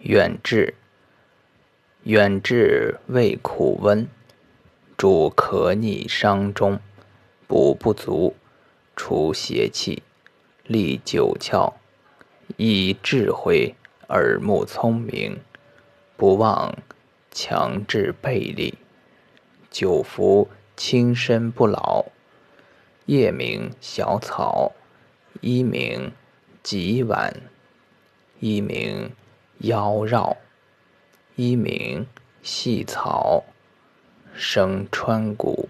远志，远志味苦温，主咳逆伤中，补不足，除邪气，利九窍，益智慧，耳目聪明，不忘强志背力，久服轻身不老。夜名小草，一名极晚，一名。妖娆，一名细草，生川谷。